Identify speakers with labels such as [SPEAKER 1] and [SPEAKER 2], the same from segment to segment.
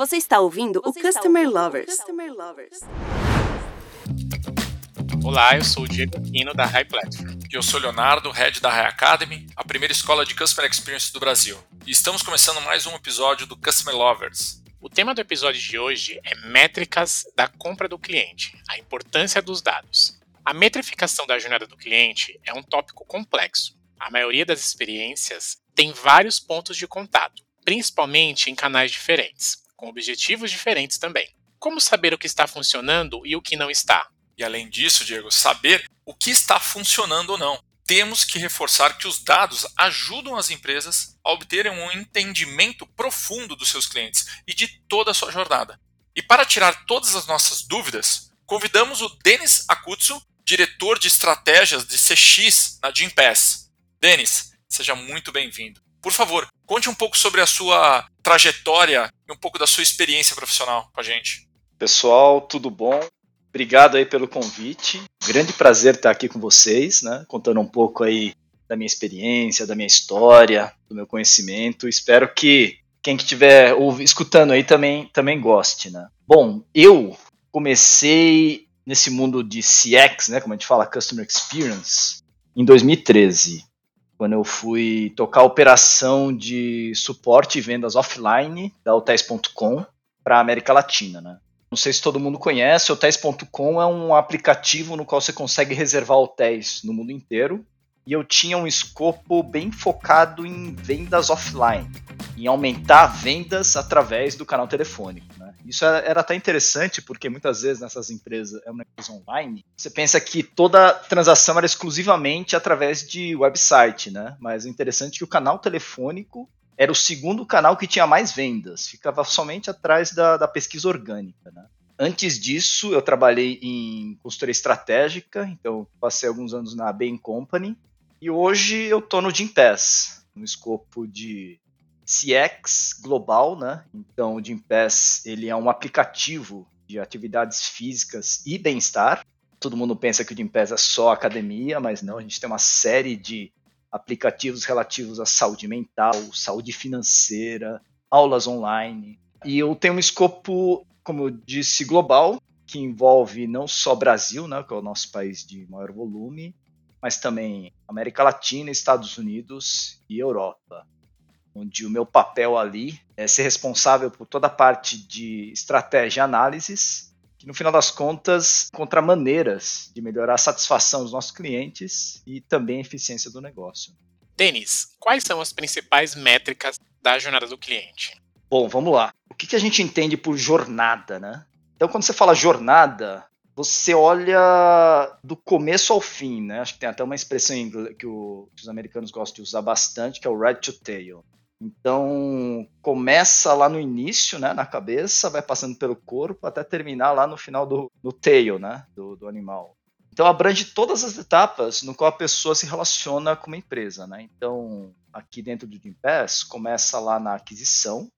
[SPEAKER 1] Você está ouvindo Você o Customer ouvindo Lovers. Customer Lovers.
[SPEAKER 2] Olá, eu sou o Diego Aquino da High Platform.
[SPEAKER 3] E eu sou o Leonardo, head da High Academy, a primeira escola de Customer Experience do Brasil. E estamos começando mais um episódio do Customer Lovers.
[SPEAKER 2] O tema do episódio de hoje é métricas da compra do cliente, a importância dos dados. A metrificação da jornada do cliente é um tópico complexo. A maioria das experiências tem vários pontos de contato, principalmente em canais diferentes, com objetivos diferentes também. Como saber o que está funcionando e o que não está?
[SPEAKER 3] E além disso, Diego, saber o que está funcionando ou não. Temos que reforçar que os dados ajudam as empresas a obterem um entendimento profundo dos seus clientes e de toda a sua jornada. E para tirar todas as nossas dúvidas, convidamos o Denis Akutsu, diretor de estratégias de CX na Gimpass. Denis, seja muito bem-vindo. Por favor, conte um pouco sobre a sua trajetória um pouco da sua experiência profissional com a gente.
[SPEAKER 4] Pessoal, tudo bom? Obrigado aí pelo convite. Grande prazer estar aqui com vocês, né? Contando um pouco aí da minha experiência, da minha história, do meu conhecimento. Espero que quem que estiver escutando aí também, também goste, né? Bom, eu comecei nesse mundo de CX, né, como a gente fala, Customer Experience, em 2013 quando eu fui tocar a operação de suporte e vendas offline da hotéis.com para a América Latina, né? Não sei se todo mundo conhece, hotéis.com é um aplicativo no qual você consegue reservar hotéis no mundo inteiro. E eu tinha um escopo bem focado em vendas offline, em aumentar vendas através do canal telefônico. Isso era até interessante, porque muitas vezes nessas empresas, é uma empresa online, você pensa que toda transação era exclusivamente através de website, né? Mas o interessante é que o canal telefônico era o segundo canal que tinha mais vendas, ficava somente atrás da, da pesquisa orgânica, né? Antes disso, eu trabalhei em consultoria estratégica, então passei alguns anos na Bain Company, e hoje eu estou no Gimpass, no escopo de CX global, né? Então, o Gympass, ele é um aplicativo de atividades físicas e bem-estar. Todo mundo pensa que o Gympass é só academia, mas não, a gente tem uma série de aplicativos relativos à saúde mental, saúde financeira, aulas online. E eu tenho um escopo, como eu disse, global, que envolve não só Brasil, né, que é o nosso país de maior volume, mas também América Latina, Estados Unidos e Europa onde o meu papel ali é ser responsável por toda a parte de estratégia e análises, que no final das contas encontra maneiras de melhorar a satisfação dos nossos clientes e também a eficiência do negócio.
[SPEAKER 2] Denis, quais são as principais métricas da jornada do cliente?
[SPEAKER 4] Bom, vamos lá. O que, a gente entende por jornada, né? Então, quando você fala jornada, você olha do começo ao fim, né? Acho que tem até uma expressão em inglês que, o, que os americanos gostam de usar bastante, que é o red to tail. Então, começa lá no início, né, na cabeça, vai passando pelo corpo até terminar lá no final do, do tail, né, do, do animal. Então, abrange todas as etapas no qual a pessoa se relaciona com uma empresa, né? Então, aqui dentro do Gimpass, começa lá na aquisição,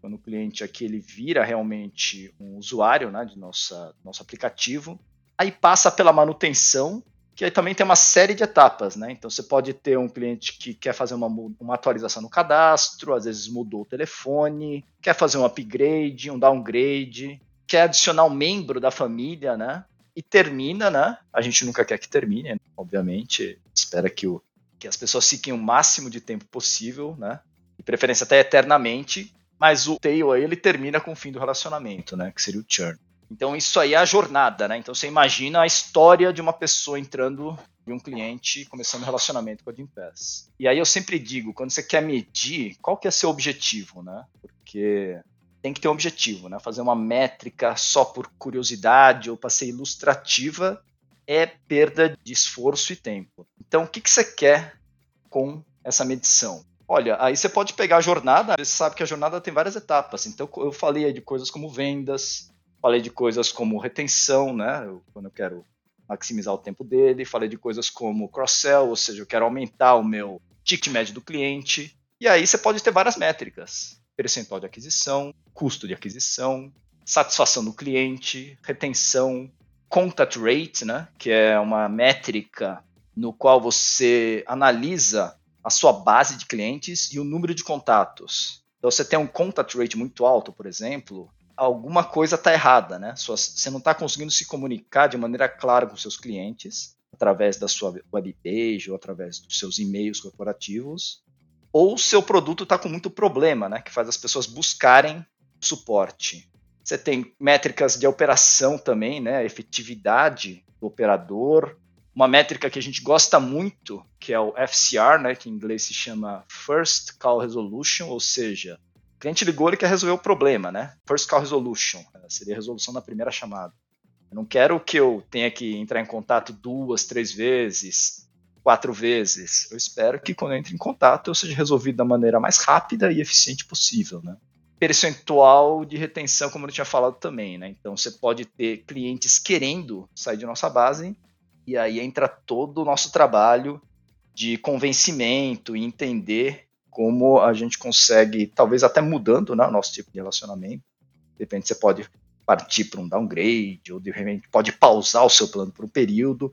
[SPEAKER 4] quando o cliente aqui ele vira realmente um usuário, né, de nossa, nosso aplicativo. Aí passa pela manutenção, que aí também tem uma série de etapas, né? Então você pode ter um cliente que quer fazer uma, uma atualização no cadastro, às vezes mudou o telefone, quer fazer um upgrade, um downgrade, quer adicionar um membro da família, né? E termina, né? A gente nunca quer que termine, né? obviamente. Espera que, o, que as pessoas fiquem o máximo de tempo possível, né? De preferência até eternamente. Mas o tail aí ele termina com o fim do relacionamento, né? Que seria o churn. Então isso aí é a jornada, né? Então você imagina a história de uma pessoa entrando de um cliente começando um relacionamento com a Gimpass. E aí eu sempre digo, quando você quer medir, qual que é seu objetivo, né? Porque tem que ter um objetivo, né? Fazer uma métrica só por curiosidade ou para ser ilustrativa é perda de esforço e tempo. Então, o que, que você quer com essa medição? Olha, aí você pode pegar a jornada, você sabe que a jornada tem várias etapas. Então, eu falei de coisas como vendas, Falei de coisas como retenção, né? Eu, quando eu quero maximizar o tempo dele. Falei de coisas como cross-sell, ou seja, eu quero aumentar o meu ticket médio do cliente. E aí você pode ter várias métricas: percentual de aquisição, custo de aquisição, satisfação do cliente, retenção, contact rate, né? Que é uma métrica no qual você analisa a sua base de clientes e o número de contatos Então, você tem um contact rate muito alto, por exemplo, alguma coisa está errada, né? Você não está conseguindo se comunicar de maneira clara com seus clientes, através da sua webpage ou através dos seus e-mails corporativos, ou seu produto está com muito problema, né? Que faz as pessoas buscarem suporte. Você tem métricas de operação também, né? Efetividade do operador. Uma métrica que a gente gosta muito, que é o FCR, né? Que em inglês se chama First Call Resolution, ou seja, o cliente ligou, ele quer resolver o problema, né? First Call Resolution, né? seria a resolução na primeira chamada. Eu não quero que eu tenha que entrar em contato duas, três vezes, quatro vezes. Eu espero que quando eu entre em contato eu seja resolvido da maneira mais rápida e eficiente possível, né? Percentual de retenção, como eu tinha falado também, né? Então você pode ter clientes querendo sair de nossa base e aí entra todo o nosso trabalho de convencimento e entender como a gente consegue, talvez até mudando né, o nosso tipo de relacionamento. De repente você pode partir para um downgrade, ou de repente pode pausar o seu plano por um período,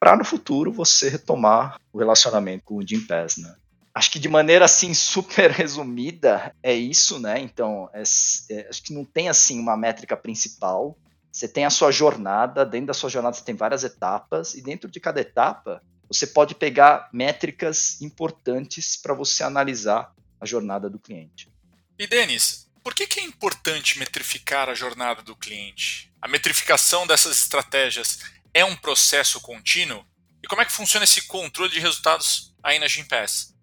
[SPEAKER 4] para no futuro você retomar o relacionamento com o Jim Pass, né? Acho que de maneira assim super resumida é isso, né? Então, é, é, acho que não tem assim uma métrica principal. Você tem a sua jornada, dentro da sua jornada você tem várias etapas, e dentro de cada etapa você pode pegar métricas importantes para você analisar a jornada do cliente.
[SPEAKER 3] E Denis, por que, que é importante metrificar a jornada do cliente? A metrificação dessas estratégias é um processo contínuo? E como é que funciona esse controle de resultados aí na Gimpass?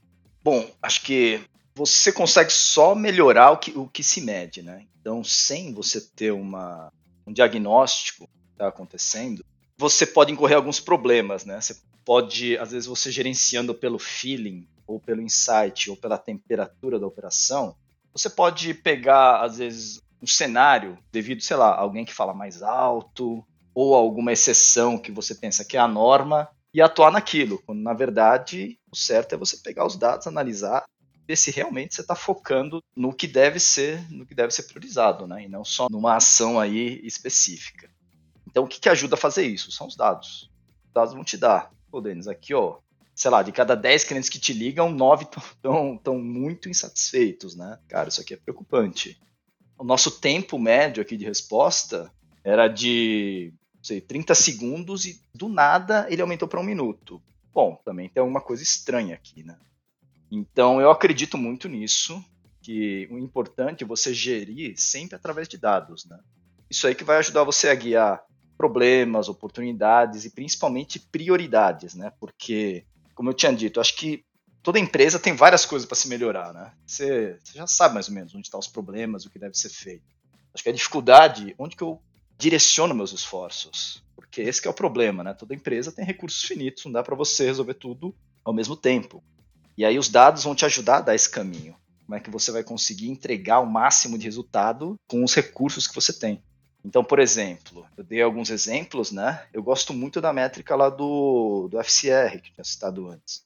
[SPEAKER 4] Bom, acho que você consegue só melhorar o que, o que se mede, né? Então, sem você ter uma, um diagnóstico que está acontecendo, você pode incorrer alguns problemas, né? Você pode, às vezes, você gerenciando pelo feeling, ou pelo insight, ou pela temperatura da operação, você pode pegar, às vezes, um cenário devido, sei lá, alguém que fala mais alto, ou alguma exceção que você pensa que é a norma, e atuar naquilo, quando na verdade o certo é você pegar os dados, analisar, ver se realmente você está focando no que deve ser, no que deve ser priorizado, né? E não só numa ação aí específica. Então, o que, que ajuda a fazer isso? São os dados. Os dados vão te dar Pô, Denis, aqui, ó, sei lá, de cada 10 clientes que te ligam, 9 estão muito insatisfeitos, né? Cara, isso aqui é preocupante. O nosso tempo médio aqui de resposta era de, sei, 30 segundos e do nada ele aumentou para um minuto. Bom, também tem alguma coisa estranha aqui, né? Então eu acredito muito nisso, que o importante é você gerir sempre através de dados, né? Isso aí que vai ajudar você a guiar problemas, oportunidades e principalmente prioridades, né? Porque, como eu tinha dito, acho que toda empresa tem várias coisas para se melhorar, né? Você, você, já sabe mais ou menos onde estão os problemas, o que deve ser feito. Acho que a dificuldade, onde que eu direciono meus esforços? Porque esse é o problema, né? Toda empresa tem recursos finitos, não dá para você resolver tudo ao mesmo tempo. E aí os dados vão te ajudar a dar esse caminho. Como é que você vai conseguir entregar o máximo de resultado com os recursos que você tem? Então, por exemplo, eu dei alguns exemplos, né? Eu gosto muito da métrica lá do, do FCR, que eu tinha citado antes.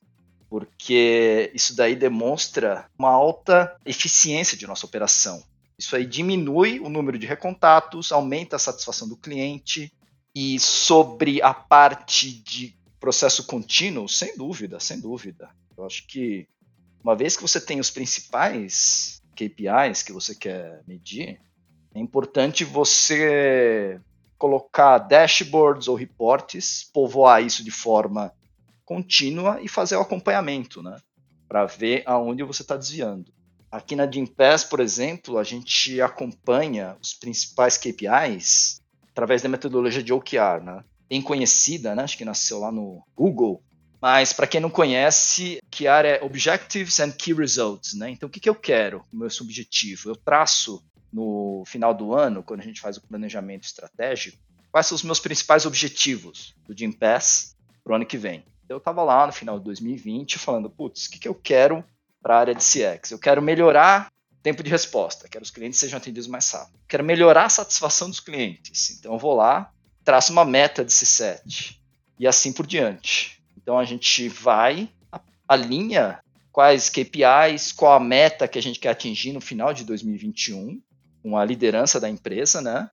[SPEAKER 4] Porque isso daí demonstra uma alta eficiência de nossa operação. Isso aí diminui o número de recontatos, aumenta a satisfação do cliente. E sobre a parte de processo contínuo, sem dúvida, sem dúvida. Eu acho que uma vez que você tem os principais KPIs que você quer medir, é importante você colocar dashboards ou reportes, povoar isso de forma contínua e fazer o acompanhamento, né? Para ver aonde você está desviando. Aqui na Gimpass, por exemplo, a gente acompanha os principais KPIs através da metodologia de OKR, né? Bem conhecida, né? Acho que nasceu lá no Google. Mas para quem não conhece, OKR é Objectives and Key Results, né? Então o que, que eu quero? O meu objetivo? Eu traço no final do ano, quando a gente faz o planejamento estratégico, quais são os meus principais objetivos do Jim Pass para o ano que vem. Eu estava lá no final de 2020 falando, putz, o que, que eu quero para a área de CX? Eu quero melhorar tempo de resposta, quero que os clientes sejam atendidos mais rápido. Quero melhorar a satisfação dos clientes. Então eu vou lá, traço uma meta de C7 e assim por diante. Então a gente vai, alinha quais KPIs, qual a meta que a gente quer atingir no final de 2021 com a liderança da empresa, né?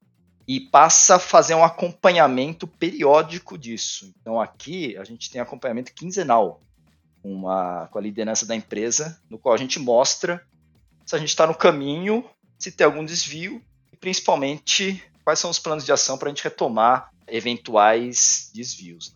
[SPEAKER 4] E passa a fazer um acompanhamento periódico disso. Então aqui a gente tem acompanhamento quinzenal uma, com a liderança da empresa, no qual a gente mostra se a gente está no caminho, se tem algum desvio e principalmente quais são os planos de ação para a gente retomar eventuais desvios.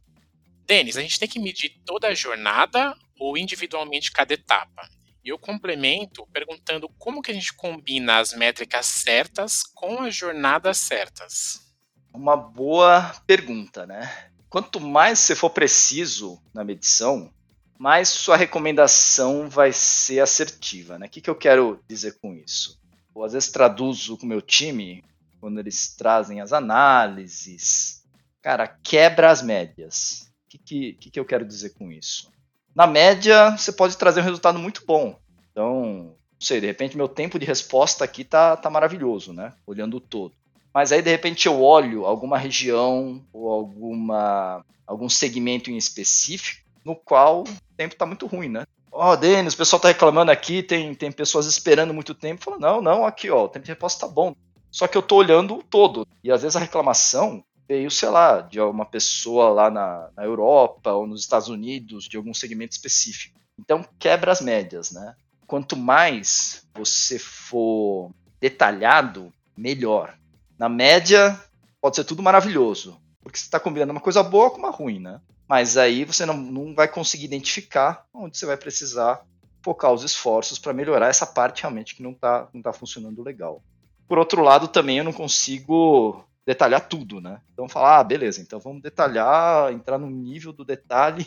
[SPEAKER 2] Denis, a gente tem que medir toda a jornada ou individualmente cada etapa? E eu complemento perguntando como que a gente combina as métricas certas com as jornadas certas.
[SPEAKER 4] Uma boa pergunta, né? Quanto mais você for preciso na medição, mais sua recomendação vai ser assertiva. Né? O que, que eu quero dizer com isso? Eu, às vezes traduzo com o meu time, quando eles trazem as análises, cara, quebra as médias. O que, que, que, que eu quero dizer com isso? Na média, você pode trazer um resultado muito bom. Então, não sei, de repente meu tempo de resposta aqui tá, tá maravilhoso, né? Olhando o todo. Mas aí, de repente, eu olho alguma região ou alguma, algum segmento em específico no qual o tempo está muito ruim, né? Ó, oh, Denis, o pessoal está reclamando aqui, tem, tem pessoas esperando muito tempo. Falo, não, não, aqui, ó, o tempo de resposta está bom. Só que eu estou olhando o todo. E às vezes a reclamação veio, sei lá, de uma pessoa lá na, na Europa ou nos Estados Unidos, de algum segmento específico. Então, quebra as médias, né? Quanto mais você for detalhado, melhor. Na média, pode ser tudo maravilhoso, porque você está combinando uma coisa boa com uma ruim, né? Mas aí você não, não vai conseguir identificar onde você vai precisar focar os esforços para melhorar essa parte realmente que não está não tá funcionando legal. Por outro lado, também eu não consigo detalhar tudo, né? Então falar, ah, beleza, então vamos detalhar, entrar no nível do detalhe.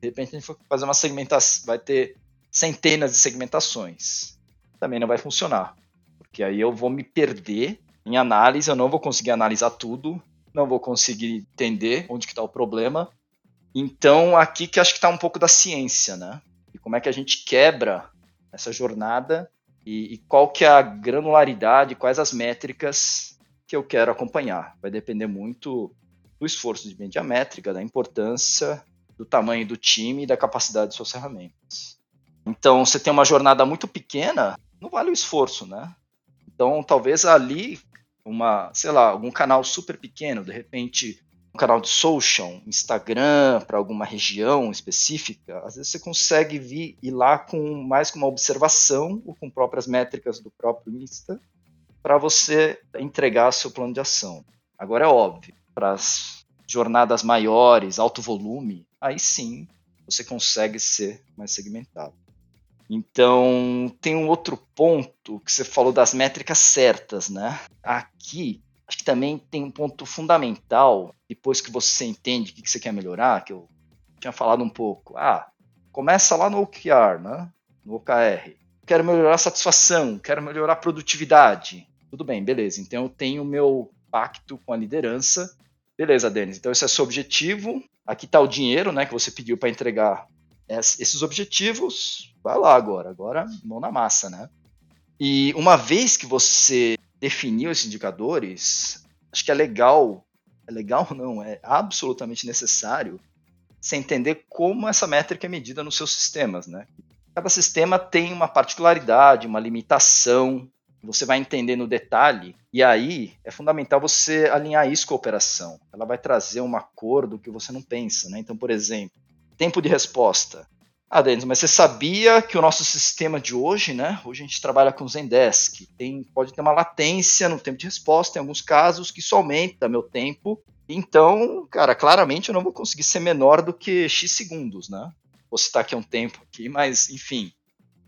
[SPEAKER 4] De repente a gente vai fazer uma segmentação, vai ter centenas de segmentações. Também não vai funcionar, porque aí eu vou me perder em análise, eu não vou conseguir analisar tudo, não vou conseguir entender onde que está o problema então, aqui que acho que está um pouco da ciência, né? E como é que a gente quebra essa jornada e, e, qual que é a granularidade, quais as métricas que eu quero acompanhar. Vai depender muito do esforço de média métrica, da importância, do tamanho do time e da capacidade de suas ferramentas. Então, você tem uma jornada muito pequena, não vale o esforço, né? Então, talvez ali uma, sei lá, algum canal super pequeno, de repente um canal de social, Instagram, para alguma região específica, às vezes você consegue vir ir lá com mais com uma observação ou com próprias métricas do próprio Insta para você entregar seu plano de ação. Agora é óbvio, para as jornadas maiores, alto volume, aí sim você consegue ser mais segmentado. Então, tem um outro ponto que você falou das métricas certas, né? Aqui Acho que também tem um ponto fundamental, depois que você entende o que você quer melhorar, que eu tinha falado um pouco. Ah, começa lá no OKR, né? No OKR. Quero melhorar a satisfação, quero melhorar a produtividade. Tudo bem, beleza. Então eu tenho o meu pacto com a liderança. Beleza, Denis. Então esse é seu objetivo. Aqui está o dinheiro, né, que você pediu para entregar esses objetivos. Vai lá agora, agora mão na massa, né? E uma vez que você definiu esses indicadores, acho que é legal, é legal não, é absolutamente necessário você entender como essa métrica é medida nos seus sistemas, né? Cada sistema tem uma particularidade, uma limitação, você vai entender no detalhe, e aí é fundamental você alinhar isso com a operação. Ela vai trazer um acordo que você não pensa, né? Então, por exemplo, tempo de resposta. Ah, Denis, mas você sabia que o nosso sistema de hoje, né? Hoje a gente trabalha com Zendesk. Tem, pode ter uma latência no tempo de resposta, em alguns casos, que isso aumenta meu tempo. Então, cara, claramente eu não vou conseguir ser menor do que X segundos, né? Vou citar aqui um tempo aqui, mas enfim.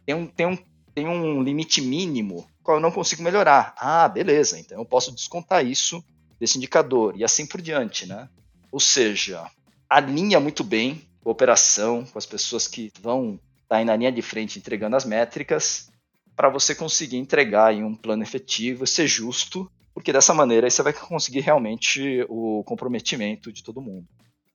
[SPEAKER 4] Tem um, tem um, tem um limite mínimo qual eu não consigo melhorar. Ah, beleza, então eu posso descontar isso desse indicador e assim por diante, né? Ou seja, alinha muito bem cooperação com as pessoas que vão estar tá aí na linha de frente entregando as métricas, para você conseguir entregar em um plano efetivo, ser justo, porque dessa maneira você vai conseguir realmente o comprometimento de todo mundo.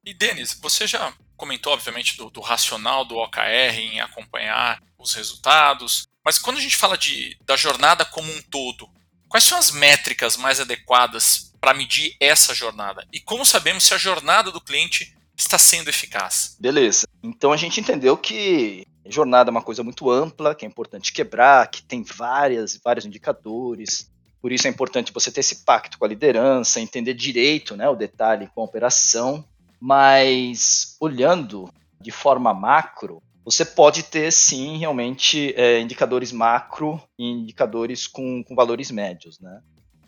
[SPEAKER 3] E Denis, você já comentou, obviamente, do, do, racional do OKR em acompanhar os resultados, mas quando a gente fala de, da jornada como um todo, quais são as métricas mais adequadas para medir essa jornada? E como sabemos se a jornada do cliente está sendo eficaz.
[SPEAKER 4] Beleza. Então a gente entendeu que jornada é uma coisa muito ampla, que é importante quebrar, que tem várias, vários indicadores. Por isso é importante você ter esse pacto com a liderança, entender direito né, o detalhe com a operação. Mas olhando de forma macro, você pode ter sim realmente é, indicadores macro e indicadores com, com valores médios, né?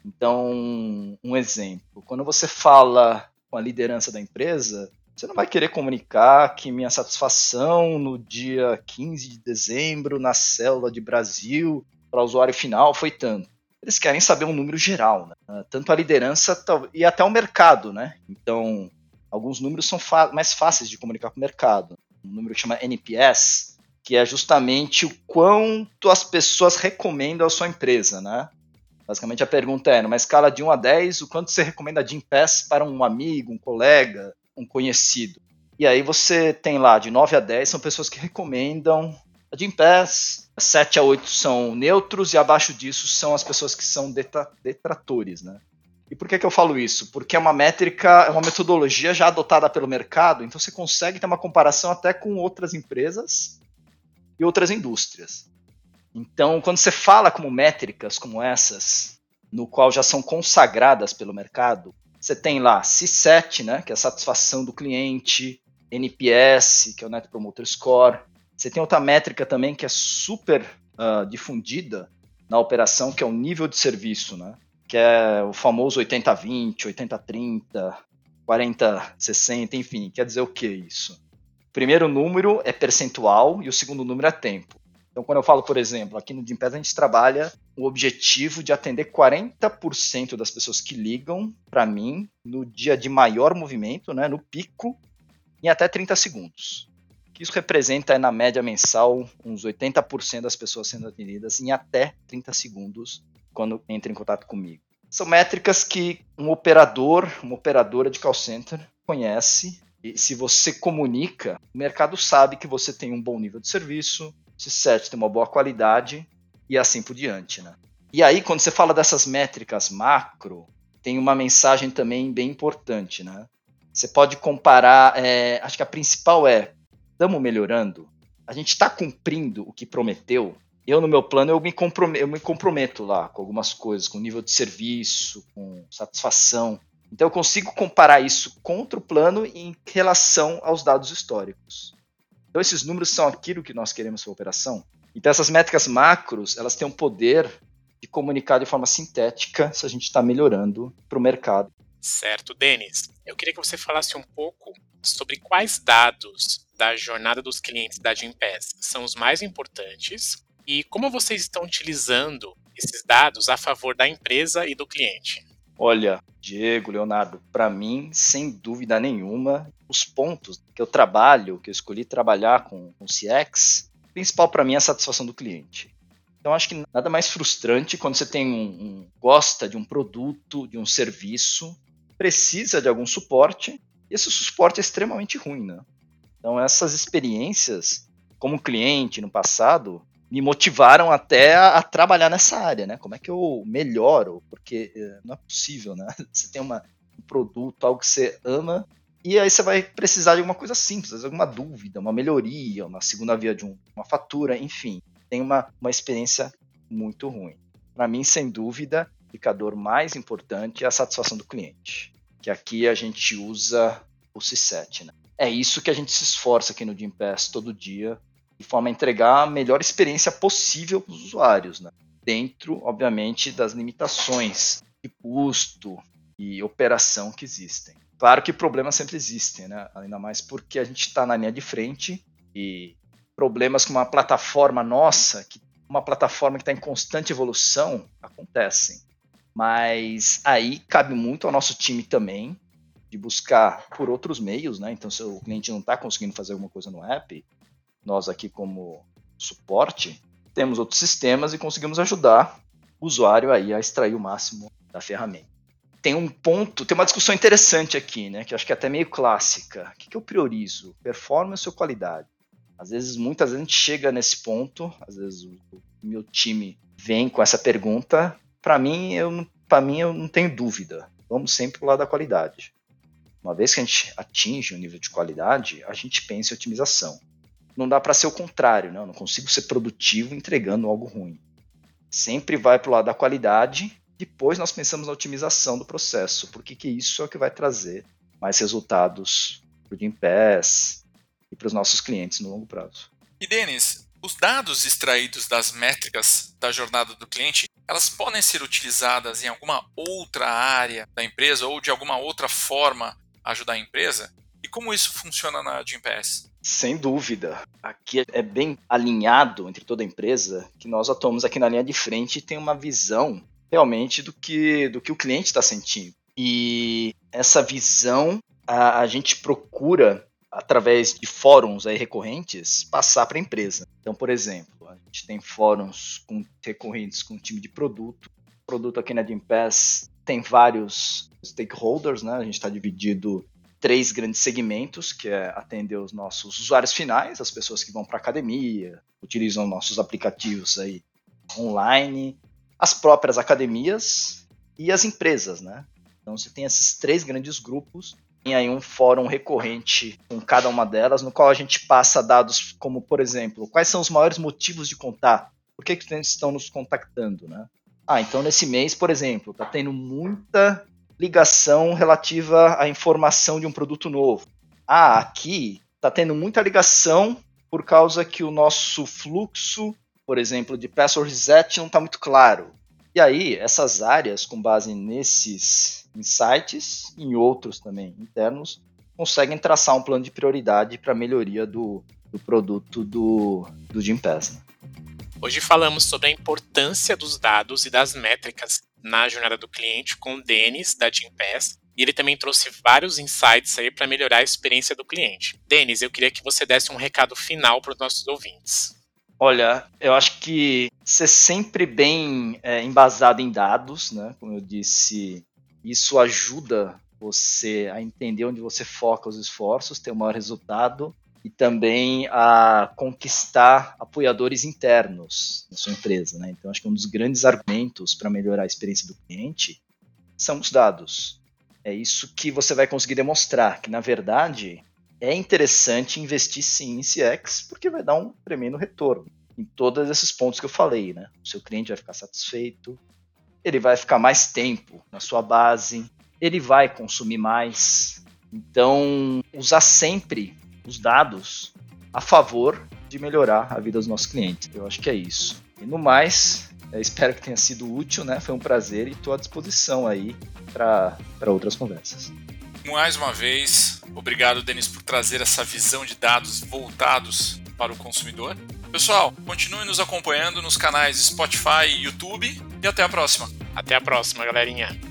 [SPEAKER 4] Então, um exemplo, quando você fala com a liderança da empresa, você não vai querer comunicar que minha satisfação no dia 15 de dezembro na célula de Brasil para o usuário final foi tanto. Eles querem saber um número geral, né? tanto a liderança e até o mercado, né? Então, alguns números são mais fáceis de comunicar com o mercado. Um número que chama NPS, que é justamente o quanto as pessoas recomendam a sua empresa, né? Basicamente a pergunta é, numa escala de 1 a 10, o quanto você recomenda de Pass para um amigo, um colega, um conhecido? E aí você tem lá de 9 a 10 são pessoas que recomendam a Jim Pass, 7 a 8 são neutros e abaixo disso são as pessoas que são detratores, né? E por que, que eu falo isso? Porque é uma métrica, é uma metodologia já adotada pelo mercado, então você consegue ter uma comparação até com outras empresas e outras indústrias. Então, quando você fala como métricas como essas, no qual já são consagradas pelo mercado, você tem lá C7, né, que é a satisfação do cliente, NPS, que é o Net Promoter Score. Você tem outra métrica também que é super uh, difundida na operação, que é o nível de serviço, né, que é o famoso 80-20, 80-30, 40-60, enfim, quer dizer o que isso? O primeiro número é percentual e o segundo número é tempo. Então, quando eu falo, por exemplo, aqui no Gimpass a gente trabalha o objetivo de atender 40% das pessoas que ligam para mim no dia de maior movimento, né, no pico, em até 30 segundos. Que isso representa, na média mensal, uns 80% das pessoas sendo atendidas em até 30 segundos quando entra em contato comigo. São métricas que um operador, uma operadora de call center conhece e se você comunica, o mercado sabe que você tem um bom nível de serviço, esse set tem uma boa qualidade e assim por diante, né? E aí, quando você fala dessas métricas macro, tem uma mensagem também bem importante, né? Você pode comparar, é, acho que a principal é, estamos melhorando? A gente está cumprindo o que prometeu? Eu, no meu plano, eu me, comprometo, eu me comprometo lá com algumas coisas, com nível de serviço, com satisfação. Então, eu consigo comparar isso contra o plano em relação aos dados históricos. Então esses números são aquilo que nós queremos para a operação. Então essas métricas macros, elas têm um poder de comunicar de forma sintética se a gente está melhorando para o mercado.
[SPEAKER 2] Certo, Denis. Eu queria que você falasse um pouco sobre quais dados da jornada dos clientes da Gimpass são os mais importantes e como vocês estão utilizando esses dados a favor da empresa e do cliente.
[SPEAKER 4] Olha, Diego, Leonardo, para mim, sem dúvida nenhuma, os pontos que eu trabalho, que eu escolhi trabalhar com, com CX, principal para mim é a satisfação do cliente. Então, acho que nada mais frustrante quando você tem um, um, gosta de um produto, de um serviço, precisa de algum suporte, e esse suporte é extremamente ruim, né? Então, essas experiências como cliente no passado me motivaram até a, a, trabalhar nessa área, né? Como é que eu melhoro? Porque eh, não é possível, né? Você tem uma, um produto, algo que você ama, e aí você vai precisar de alguma coisa simples, alguma dúvida, uma melhoria, uma segunda via de um, uma fatura, enfim. Tem uma, uma experiência muito ruim. Para mim, sem dúvida, o indicador mais importante é a satisfação do cliente, que aqui a gente usa o C7, né? É isso que a gente se esforça aqui no Gimpass todo dia de forma a entregar a melhor experiência possível para os usuários, né? dentro, obviamente, das limitações de custo e operação que existem. Claro que problemas sempre existem, né? ainda mais porque a gente está na linha de frente e problemas com uma plataforma nossa, que uma plataforma que está em constante evolução, acontecem. Mas aí cabe muito ao nosso time também de buscar por outros meios, né? Então, se o cliente não está conseguindo fazer alguma coisa no app, nós aqui como suporte, temos outros sistemas e conseguimos ajudar o usuário aí a extrair o máximo da ferramenta. Tem um ponto, tem uma discussão interessante aqui, né, que acho que é até meio clássica. O que, eu priorizo? Performance ou qualidade? Às vezes, muitas vezes a gente chega nesse ponto, às vezes o, o meu time vem com essa pergunta. Para mim, eu mim eu não tenho dúvida. Vamos sempre para o lado da qualidade. Uma vez que a gente atinge um nível de qualidade, a gente pensa em otimização não dá para ser o contrário, né? Eu não consigo ser produtivo entregando algo ruim. Sempre vai para o lado da qualidade, depois nós pensamos na otimização do processo, porque que isso é o que vai trazer mais resultados para o Gimpass e para os nossos clientes no longo prazo.
[SPEAKER 3] E Denis, os dados extraídos das métricas da jornada do cliente, elas podem ser utilizadas em alguma outra área da empresa ou de alguma outra forma ajudar a empresa? E como isso funciona na Gimpass?
[SPEAKER 4] Sem dúvida. Aqui é bem alinhado entre toda a empresa que nós atuamos aqui na linha de frente e tem uma visão realmente do que, do que o cliente está sentindo. E essa visão a, a gente procura, através de fóruns aí recorrentes, passar para a empresa. Então, por exemplo, a gente tem fóruns com, recorrentes com time de produto. O produto aqui na Gimpass tem vários stakeholders, né? A gente está dividido três grandes segmentos, que é atender os nossos usuários finais, as pessoas que vão para academia, utilizam nossos aplicativos aí online, as próprias academias e as empresas, né? Então você tem esses três grandes grupos, tem aí um fórum recorrente com cada uma delas, no qual a gente passa dados como, por exemplo, quais são os maiores motivos de contato? Por que, que estão nos contactando, né? Ah, então nesse mês, por exemplo, está tendo muita ligação relativa à informação de um produto novo. Ah, aqui está tendo muita ligação por causa que o nosso fluxo, por exemplo, de password reset não está muito claro. E aí, essas áreas, com base nesses insights, em outros também internos, conseguem traçar um plano de prioridade para a melhoria do, do produto do, do Gimpass. Né?
[SPEAKER 2] Hoje falamos sobre a importância dos dados e das métricas na jornada do cliente com o Denis, da Gimpass, e ele também trouxe vários insights aí para melhorar a experiência do cliente. Denis, eu queria que você desse um recado final para os nossos ouvintes.
[SPEAKER 4] Olha, eu acho que ser sempre bem é, embasado em dados, né? Como eu disse, isso ajuda você a entender onde você foca os esforços, ter o maior resultado e também a conquistar apoiadores internos na sua empresa. Né? Então, acho que um dos grandes argumentos para melhorar a experiência do cliente são os dados. É isso que você vai conseguir demonstrar, que na verdade é interessante investir sim em CX, porque vai dar um tremendo retorno em todos esses pontos que eu falei. Né? O seu cliente vai ficar satisfeito, ele vai ficar mais tempo na sua base, ele vai consumir mais. Então, usar sempre os dados a favor de melhorar a vida dos nossos clientes. Eu acho que é isso. E no mais, espero que tenha sido útil, né? Foi um prazer e estou à disposição aí para outras conversas.
[SPEAKER 3] Mais uma vez, obrigado, Denis, por trazer essa visão de dados voltados para o consumidor. Pessoal, continue nos acompanhando nos canais Spotify e YouTube e até a próxima.
[SPEAKER 2] Até a próxima, galerinha.